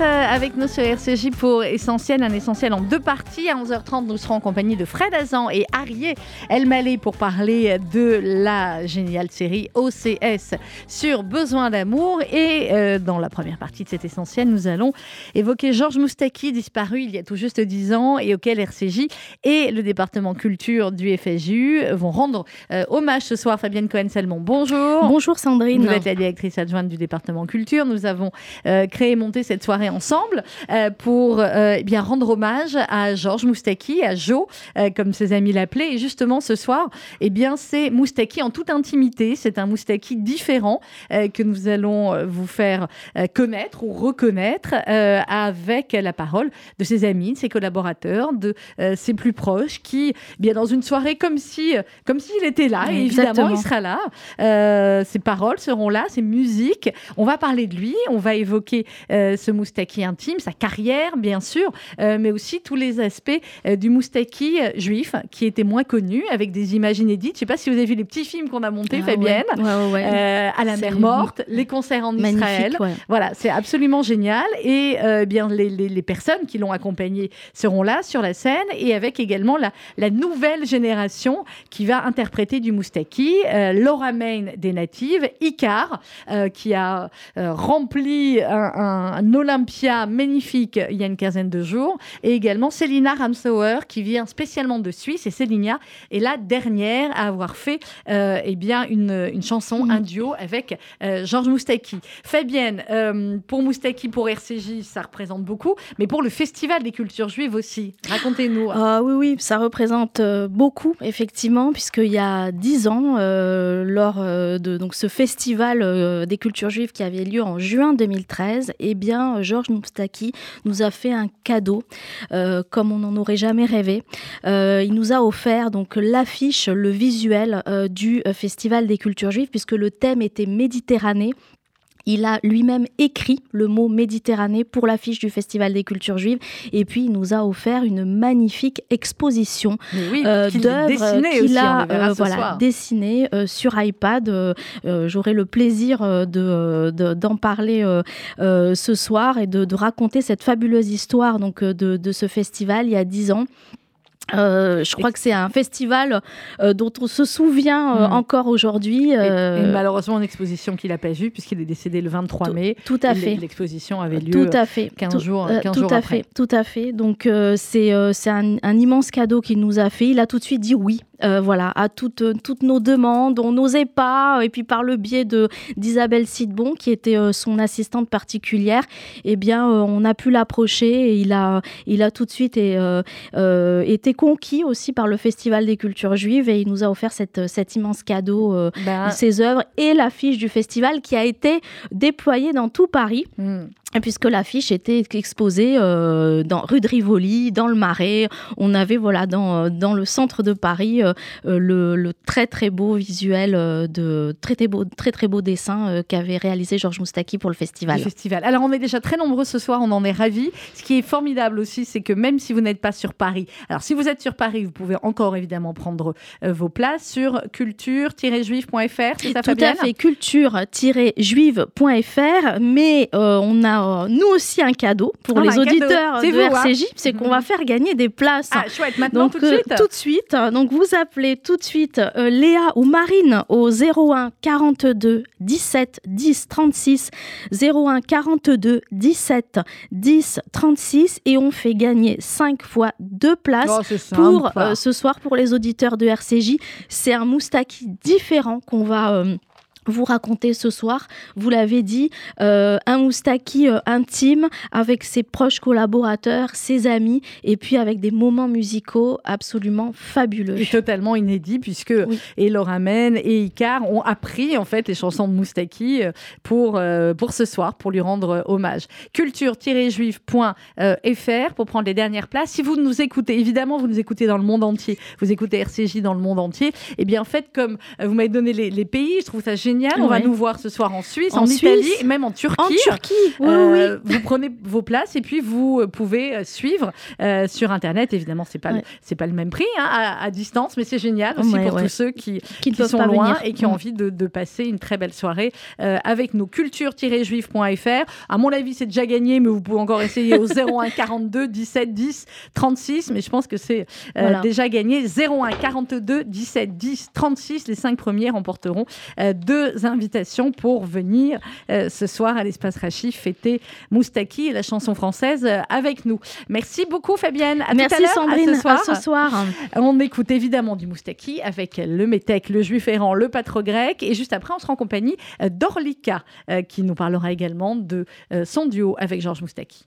Euh, avec nous sur RCJ pour Essentiel, un essentiel en deux parties. À 11h30, nous serons en compagnie de Fred Azan et Arié Elmaleh pour parler de la géniale série OCS sur Besoin d'amour. Et euh, dans la première partie de cet essentiel, nous allons évoquer Georges Moustaki, disparu il y a tout juste 10 ans et auquel RCJ et le département culture du FSU vont rendre euh, hommage ce soir. Fabienne Cohen-Salmon, bonjour. Bonjour Sandrine. Vous êtes la directrice adjointe du département culture. Nous avons créé, monté cette soirée ensemble euh, pour euh, eh bien rendre hommage à Georges Moustaki, à Jo, euh, comme ses amis l'appelaient. Et justement, ce soir, eh bien, c'est Moustaki en toute intimité. C'est un Moustaki différent que nous allons vous faire connaître ou reconnaître avec la parole de ses amis, de ses collaborateurs, de ses plus proches, qui, eh bien, dans une soirée comme si, comme s'il était là. Et évidemment, Exactement. il sera là. Euh, ses paroles seront là, ses musiques. On va parler de lui, on va évoquer euh, ce Moustaki intime, sa carrière, bien sûr, euh, mais aussi tous les aspects euh, du Moustaki euh, juif qui était moins connu, avec des images inédites. Je ne sais pas si vous avez vu les petits films qu'on a montés, Ah Fabienne. ouais, ouais, ouais, ouais. À la mer morte, les concerts en Magnifique, Israël. Voilà, c'est absolument génial. Et bien, les, les- les personnes qui l'ont accompagné seront là sur la scène et avec également la, la nouvelle génération qui va interpréter du Moustaki, Laura Main des Natives, Icar, qui a rempli un, un- un Olympia magnifique il y a une quinzaine de jours, et également Célina Ramsauer qui vient spécialement de Suisse. Et Célina est la dernière à avoir fait euh, eh bien une, une chanson, Mhm. un duo avec euh, Georges Moustaki. Fabienne, euh, pour Moustaki, pour RCJ, ça représente beaucoup, mais pour le Festival des cultures juives aussi. Racontez-nous. Ah oui, oui, ça représente beaucoup, effectivement, puisqu'il y a dix ans, lors de donc, ce festival des cultures juives qui avait lieu en juin 2013, eh bien, Georges Moustaki nous a fait un cadeau, euh, comme on n'en aurait jamais rêvé. Euh, il nous a offert donc l'affiche, le visuel euh, du festival des cultures juives, puisque le thème était Méditerranée. Il a lui-même écrit le mot Méditerranée pour l'affiche du Festival des cultures juives. Et puis, il nous a offert une magnifique exposition oui, euh, qu'il d'œuvres a euh, voilà, dessinées euh, sur iPad. Euh, J'aurai le plaisir euh, de- de- d'en parler ce soir et de, de raconter cette fabuleuse histoire donc, de, de ce festival il y a dix ans. Euh, je crois que c'est un festival euh, dont on se souvient euh, Mm. encore aujourd'hui. Et- et malheureusement, une exposition qu'il n'a pas vue, puisqu'il est décédé le 23 mai. tout à fait. L'exposition avait lieu. Tout à fait. 15 Tout- jours- 15 tout jours à après. fait. Tout à fait. Donc c'est c'est un, un immense cadeau qu'il nous a fait. Il a tout de suite dit oui. Euh, voilà, à toutes, euh, toutes nos demandes, on n'osait pas, et puis par le biais de d'Isabelle Sidbon, qui était euh, son assistante particulière, eh bien, euh, on a pu l'approcher et il a, il a tout de suite et, été conquis aussi par le Festival des cultures juives et il nous a offert cette, cet immense cadeau, Ben, ses œuvres et l'affiche du festival qui a été déployée dans tout Paris. hmm. Puisque l'affiche était exposée euh, dans rue de Rivoli, dans le Marais, on avait voilà dans, euh, dans le centre de Paris euh, le, le très très beau visuel de très très beau très très beau dessin euh, qu'avait réalisé Georges Moustaki pour le festival. festival. Alors, on est déjà très nombreux ce soir, on en est ravis. Ce qui est formidable aussi, c'est que même si vous n'êtes pas sur Paris, alors si vous êtes sur Paris, vous pouvez encore évidemment prendre vos places sur ça, Tout Fabienne? à fait, culture-juive.fr, mais on a euh, nous aussi un cadeau pour Ah, les auditeurs de vous, hein. RCJ, c'est qu'on va faire gagner des places. Ah, chouette, maintenant Donc tout de euh, suite tout de suite, donc vous appelez tout de suite euh, Léa ou Marine au 01 42 17 10 36 01 42 17 10 36 et on fait gagner 5 fois deux places Oh, pour euh, ce soir pour les auditeurs de RCJ. C'est un moustaki différent qu'on va euh, vous raconter ce soir. Vous l'avez dit, euh, un moustaki euh, intime avec ses proches collaborateurs, ses amis, et puis avec des moments musicaux absolument fabuleux. Et totalement inédit puisque Oui. et Laura Men et Icar ont appris en fait les chansons de Moustaki euh, pour, euh, pour ce soir, pour lui rendre hommage. Culture-juif.fr pour prendre les dernières places. Si vous nous écoutez, évidemment, vous nous écoutez dans le monde entier, vous écoutez RCJ dans le monde entier, et bien faites comme euh, vous m'avez donné les, les pays, je trouve ça génial génial. On va nous voir ce soir en Suisse, en, En Italie, Suisse. et même en Turquie. En Turquie, oui, Euh, oui. Vous prenez vos places et puis vous pouvez euh, suivre euh, sur Internet. Évidemment, c'est pas Ouais. c'est pas le même prix hein, à, à distance, mais c'est génial aussi Ouais, pour tous ceux qui, Qui qui sont loin venir. et qui ont envie de, de passer une très belle soirée euh, avec nos culture-juif.fr. À mon avis, c'est déjà gagné, mais vous pouvez encore essayer au 01 42 17 10 36. Mais je pense que c'est euh, Voilà. déjà gagné. 01 42 17 10 36. Les cinq premiers remporteront euh, deux invitations pour venir euh, ce soir à l'espace Rachif fêter Moustaki et la chanson française euh, avec nous. Merci beaucoup, Fabienne. À tout à Merci l'heure, à Sandrine. ce soir. À ce soir. On écoute évidemment du Moustaki avec le métèque, le juif errant, le pâtre grec. Et juste après, on sera en compagnie euh, d'Orlika qui nous parlera également de son duo avec Georges Moustaki.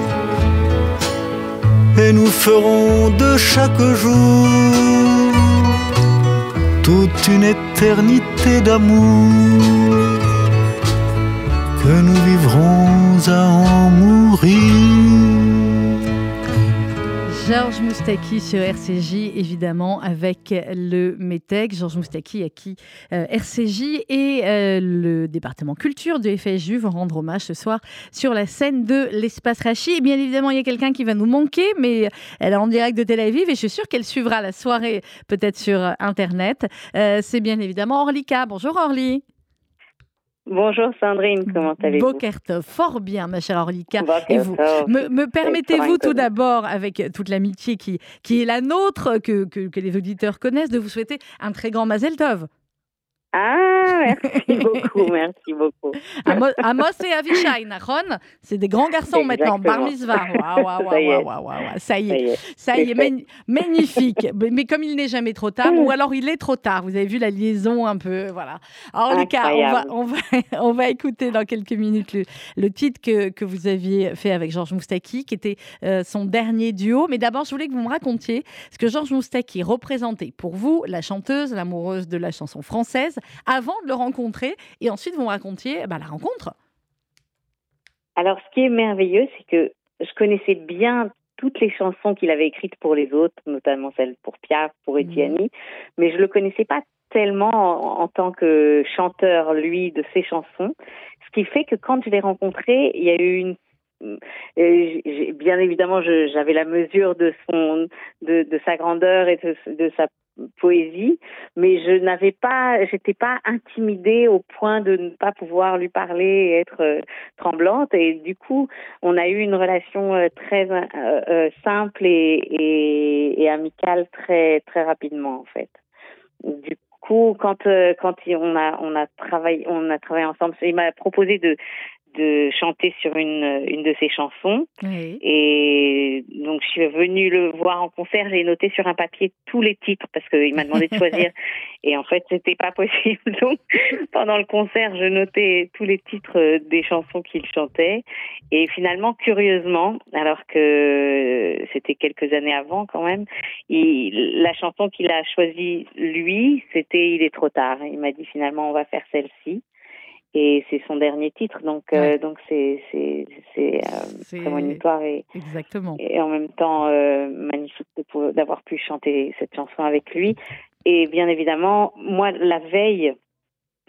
et nous ferons de chaque jour toute une éternité d'amour que nous vivrons à en mourir. Georges Moustaki sur RCJ, évidemment, avec le METEC. Georges Moustaki, à qui euh, RCJ et euh, le département culture de FSJU vont rendre hommage ce soir sur la scène de l'Espace Rachi. Et bien évidemment, il y a quelqu'un qui va nous manquer, mais elle est en direct de Tel Aviv et je suis sûre qu'elle suivra la soirée peut-être sur Internet. Euh, C'est bien évidemment Orlika. Bonjour Orly. Bonjour Sandrine, comment allez-vous? Bokertov, fort bien, ma chère Orlika. Et vous, me, me permettez-vous tout d'abord, avec toute l'amitié qui, qui est la nôtre, que, que, que les auditeurs connaissent, de vous souhaiter un très grand Mazel Tov. Ah, merci beaucoup, merci beaucoup. Amo- Amos et Avishai, Nahon, c'est des grands garçons maintenant. Exactement. Bar mitzvah. Waouh, waouh, Ça y est. waouh, waouh, waouh, waouh. Ça y est. Ça y est, magnifique. Mais comme il n'est jamais trop tard, ou alors il est trop tard. Vous avez vu la liaison un peu, voilà. Alors Lucas, on va, on va, on va écouter dans quelques minutes le, le titre que, que vous aviez fait avec Georges Moustaki, qui était euh, son dernier duo. Mais d'abord, je voulais que vous me racontiez ce que Georges Moustaki représentait pour vous, la chanteuse, l'amoureuse de la chanson française, avant de le rencontrer, et ensuite vous me racontiez bah, la rencontre. Alors, ce qui est merveilleux, c'est que je connaissais bien toutes les chansons qu'il avait écrites pour les autres, notamment celles pour Piaf, pour Mhm. Etienne, mais je le connaissais pas tellement en, en tant que chanteur, lui, de ses chansons. Ce qui fait que quand je l'ai rencontré, il y a eu une euh, bien évidemment, j'avais la mesure de son, de, de sa grandeur et de, de sa poésie, mais je n'avais pas, j'étais pas intimidée au point de ne pas pouvoir lui parler et être euh, tremblante. Et du coup, on a eu une relation euh, très euh, simple et, et, amicale très très rapidement en fait. Du coup, quand quand on a on a travaillé on a travaillé ensemble, il m'a proposé de de chanter sur une, une de ses chansons. Et donc, je suis venue le voir en concert. J'ai noté sur un papier tous les titres parce qu'il m'a demandé de choisir. Et en fait, c'était pas possible. Donc, pendant le concert, je notais tous les titres des chansons qu'il chantait. Et finalement, curieusement, alors que c'était quelques années avant quand même, il, la chanson qu'il a choisie, lui, c'était Il est trop tard. Il m'a dit finalement, on va faire celle-ci et c'est son dernier titre donc euh, donc c'est c'est c'est euh, prémonitoire et exactement. et en même temps euh, magnifique d'avoir pu chanter cette chanson avec lui. Et bien évidemment moi la veille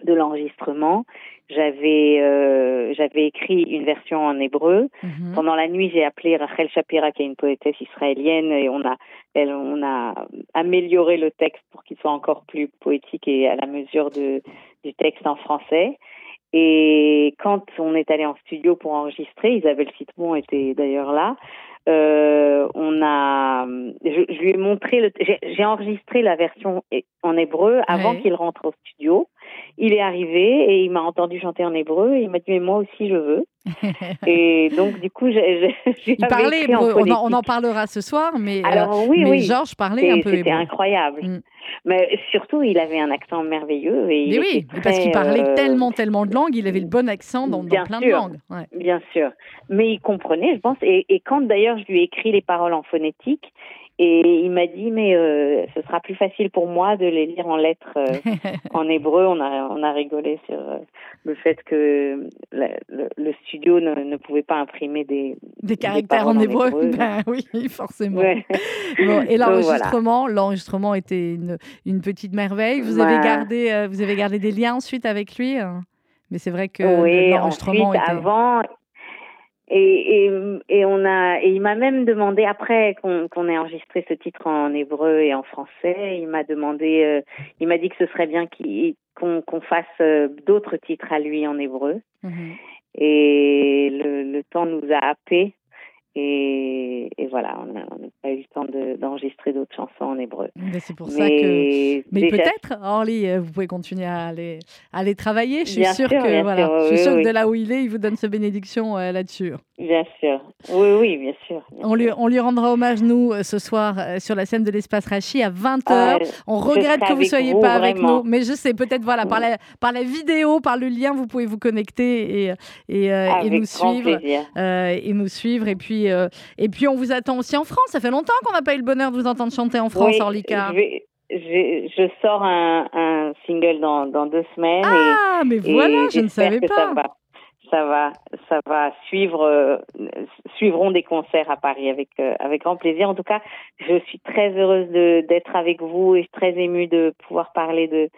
de l'enregistrement j'avais euh, j'avais écrit une version en hébreu. Mhm. pendant la nuit j'ai appelé Rachel Shapira qui est une poétesse israélienne et on a elle, on a amélioré le texte pour qu'il soit encore plus poétique et à la mesure de du texte en français et quand on est allé en studio pour enregistrer, Isabelle Citron était d'ailleurs là. Euh, on a, je, lui ai montré, le, j'ai enregistré la version en hébreu avant qu'il rentre au studio. Il est arrivé et il m'a entendu chanter en hébreu et il m'a dit mais moi aussi je veux. et donc du coup j'ai, il parlait hébreu. On en, on en, parlera ce soir, mais euh, alors oui, oui. Georges parlait un peu hébreu. C'était incroyable. Mm. Mais surtout il avait un accent merveilleux et mais oui, parce qu'il parlait euh, tellement tellement de langues, il avait le bon accent dans, dans plein de langues. Ouais. Bien sûr, mais il comprenait, je pense. Et, et quand d'ailleurs je lui ai écrit les paroles en phonétique, et il m'a dit, mais euh, ce sera plus facile pour moi de les lire en lettres euh, en hébreu. On a, on a rigolé sur euh, le fait que le, le, studio ne, ne, pouvait pas imprimer des, des caractères en hébreu. Ben, oui, forcément. Bon, et l'enregistrement, l'enregistrement était une, une, petite merveille. Vous avez gardé, vous avez gardé des liens ensuite avec lui. Hein? Mais c'est vrai que l'enregistrement était... avant, et, et, et, on a, et il m'a même demandé après qu'on ait enregistré ce titre en hébreu et en français, il m'a demandé, euh, il m'a dit que ce serait bien qu'on qu'on fasse euh, d'autres titres à lui en hébreu. Mhm. Et le, le, temps nous a happés et, et, voilà, on n'a pas eu le temps d'enregistrer d'autres chansons en hébreu. Mais c'est pour ça que. Mais peut-être, Orly, euh, vous pouvez continuer à aller, à les travailler. Je suis sûre que, voilà, je suis sûre que de là où il est, il vous donne sa bénédiction euh, là-dessus. Bien sûr. Oui, oui, bien sûr. on, Lui, on lui rendra hommage, nous, euh, ce soir, sur la scène de l'espace Rachi à 20h. on regrette que vous ne soyez pas avec nous. Mais je sais, peut-être, voilà, par, la, par la vidéo, par le lien, vous pouvez vous connecter et, et, et nous suivre. et nous suivre. Et puis, euh, et puis, on vous attend aussi en France. Ça fait longtemps qu'on n'a pas eu le bonheur de vous entendre chanter en France, Orlika. Je, sors un, single dans, deux semaines. Ah, mais voilà, je ne savais pas. Ça va, ça va, suivre, euh, suivront des concerts à Paris avec euh, avec grand plaisir. En tout cas, je suis très heureuse d'être avec vous et très émue de pouvoir parler de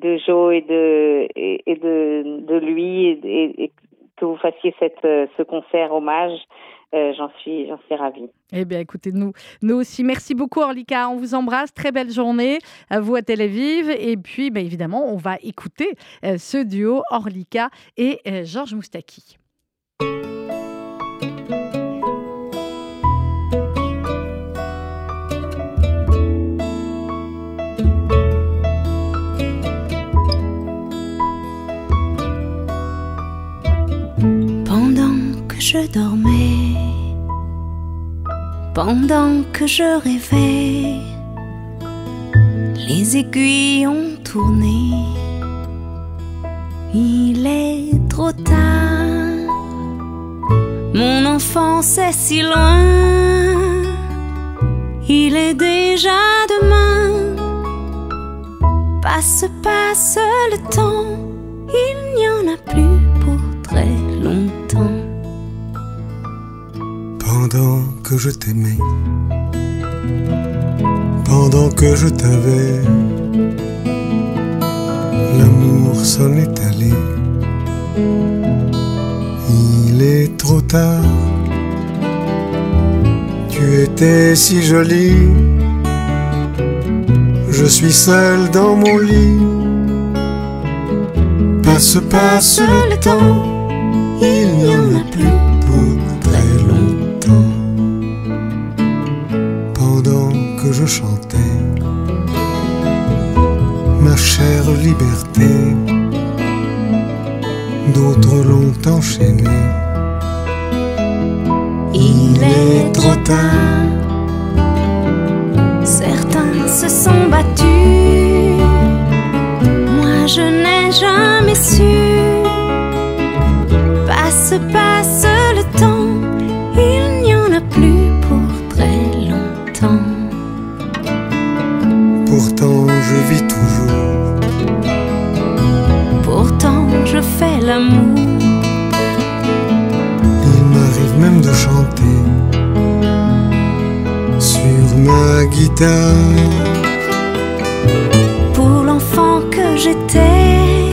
de Joe et de et, de de lui et, que vous fassiez cette ce concert hommage. Euh, j'en suis, ravie. Eh bien, écoutez, nous, nous aussi. Merci beaucoup, Orlika. On vous embrasse. Très belle journée à vous à Tel Aviv. Et puis, bien évidemment, on va écouter euh, ce duo Orlika et euh, Georges Moustaki. Je dormais. Pendant que je rêvais, les aiguilles ont tourné. Il est trop tard, mon enfance est si loin. Il est déjà demain, passe, passe le temps, il n'y en a plus Pendant que je t'aimais, pendant que je t'avais, l'amour s'en est allé. Il est trop tard, tu étais si jolie, Je suis seul dans mon lit. Passe, passe le temps, il n'y en a plus pour que je chantais ma chère liberté, d'autres l'ont enchaîné. Il est trop tard. Certains se sont battus. Moi, je n'ai jamais su. L'amour. Il m'arrive même de chanter sur ma guitare. Pour l'enfant que j'étais.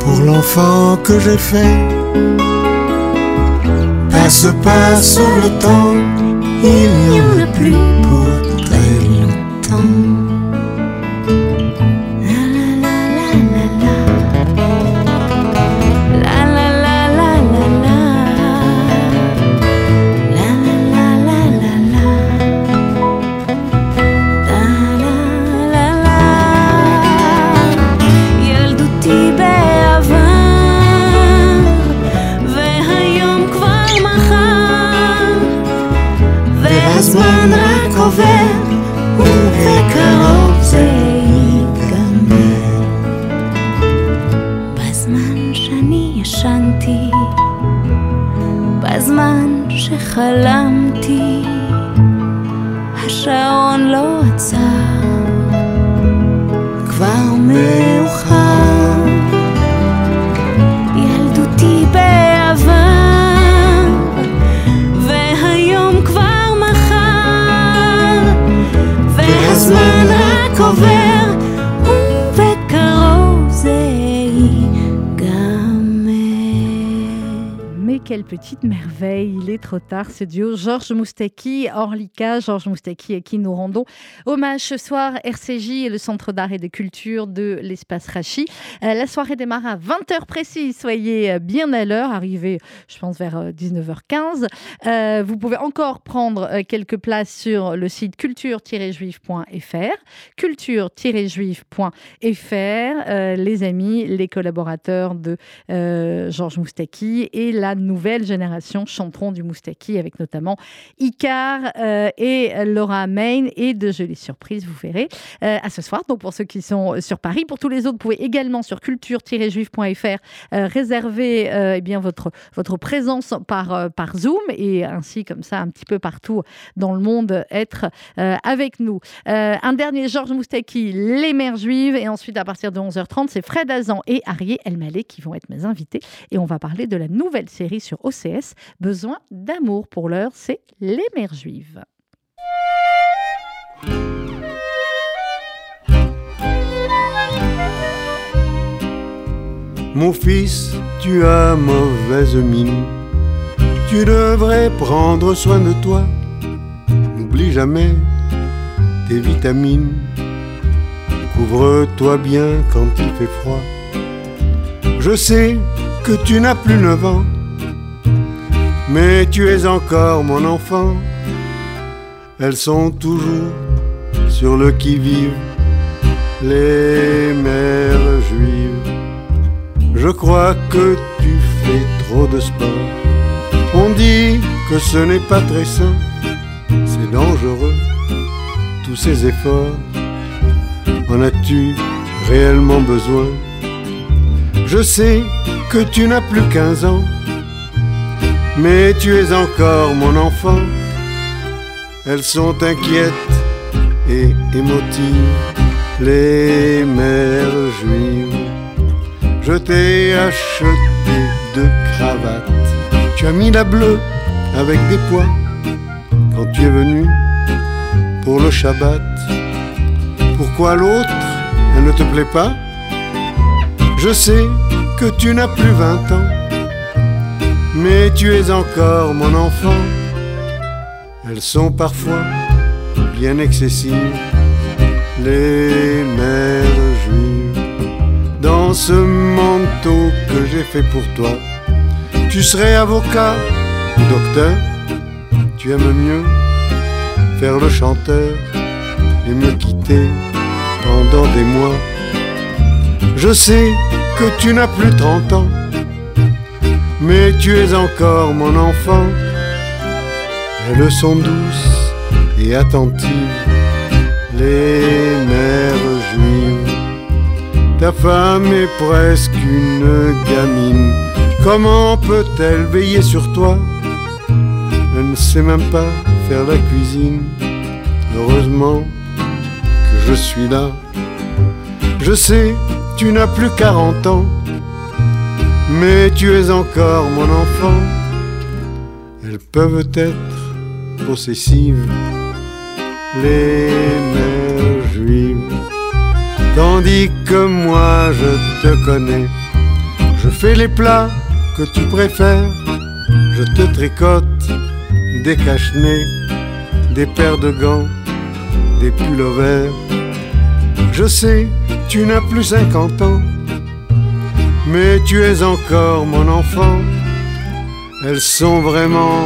Pour l'enfant que j'ai fait. Passe, passe le temps, il n'y en a plus pour quelle petite merveille, il est trop tard, ce duo Georges Moustaki, Orlika, Georges Moustaki à qui nous rendons hommage ce soir, RCJ et le Centre d'art et de culture de l'espace Rachi. Euh, la soirée démarre à 20h précise, soyez euh, bien à l'heure, arrivez je pense vers euh, 19h15. Euh, vous pouvez encore prendre quelques places sur le site culture-juif.fr, culture-juif.fr, les amis, les collaborateurs de Georges Moustaki et la nouvelle génération chanteront du Moustaki avec notamment Icar euh, et Laura Main et de jolies surprises, vous verrez, euh, à ce soir. Donc pour ceux qui sont sur Paris, pour tous les autres, pouvez également sur culture-juif.fr euh, réserver euh, eh bien votre, votre présence par, par Zoom et ainsi comme ça un petit peu partout dans le monde être avec nous. Un dernier Georges Moustaki, Les Mères Juives et ensuite à partir de 11h30, c'est Fred Azan et Arié Elmaleh qui vont être mes invités et on va parler de la nouvelle série sur OCS, Besoin d'amour. Pour l'heure, c'est Les Mères Juives. Mon fils, tu as mauvaise mine. Tu devrais prendre soin de toi. N'oublie jamais tes vitamines. Couvre-toi bien quand il fait froid. Je sais que tu n'as plus neuf ans, mais tu es encore mon enfant. Elles sont toujours sur le qui-vive, les mères juives. Je crois que tu fais trop de sport. On dit que ce n'est pas très sain, c'est dangereux, tous ces efforts. En as-tu réellement besoin? Je sais que tu n'as plus 15 ans, mais tu es encore mon enfant. Elles sont inquiètes et émotives, les mères juives. Je t'ai acheté deux cravates. Tu as mis la bleue avec des pois quand tu es venu pour le Shabbat. Pourquoi l'autre, elle ne te plaît pas? Je sais que tu n'as plus 20 ans, mais tu es encore mon enfant. Elles sont parfois bien excessives, les mères juives. Dans ce manteau que j'ai fait pour toi, tu serais avocat ou docteur. Tu aimes mieux faire le chanteur et me quitter pendant des mois. Je sais que tu n'as plus 30 ans, mais tu es encore mon enfant. Elles sont douces et attentives, les mères juives. Ta femme est presque une gamine. Comment peut-elle veiller sur toi? Elle ne sait même pas faire la cuisine. Heureusement que je suis là. Je sais, tu n'as plus 40 ans, mais tu es encore mon enfant. Elles peuvent être possessives, les mères juives. Tandis que moi je te connais, je fais les plats que tu préfères, je te tricote des cache-nez, des paires de gants, des pullovers. Je sais, tu n'as plus 50 ans, mais tu es encore mon enfant. Elles sont vraiment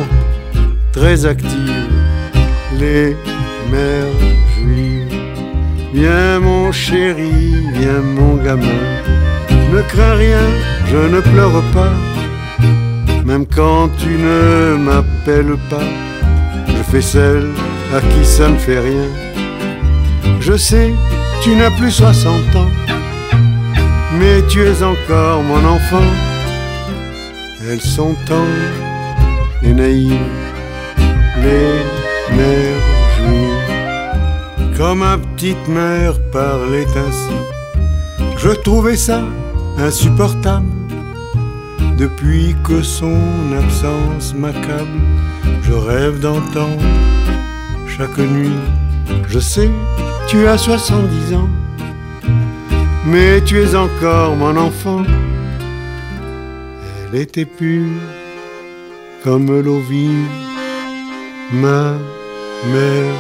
très actives, les mères juives. Viens mon chéri, viens mon gamin. Ne crains rien, je ne pleure pas. Même quand tu ne m'appelles pas, je fais celle à qui ça ne fait rien. Je sais, tu n'as plus 60 ans, mais tu es encore mon enfant. Elles sont tendres et naïves, les mères juives. Quand ma petite mère parlait ainsi, je trouvais ça insupportable. Depuis que son absence m'accable, je rêve d'entendre chaque nuit. Je sais, tu as 70 ans, mais tu es encore mon enfant. Elle était pure comme l'eau vive, ma mère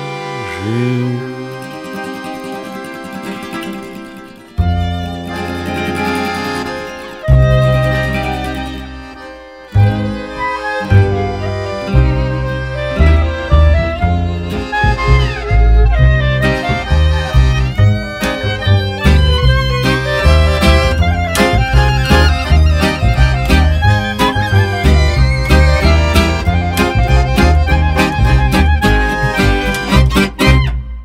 juive.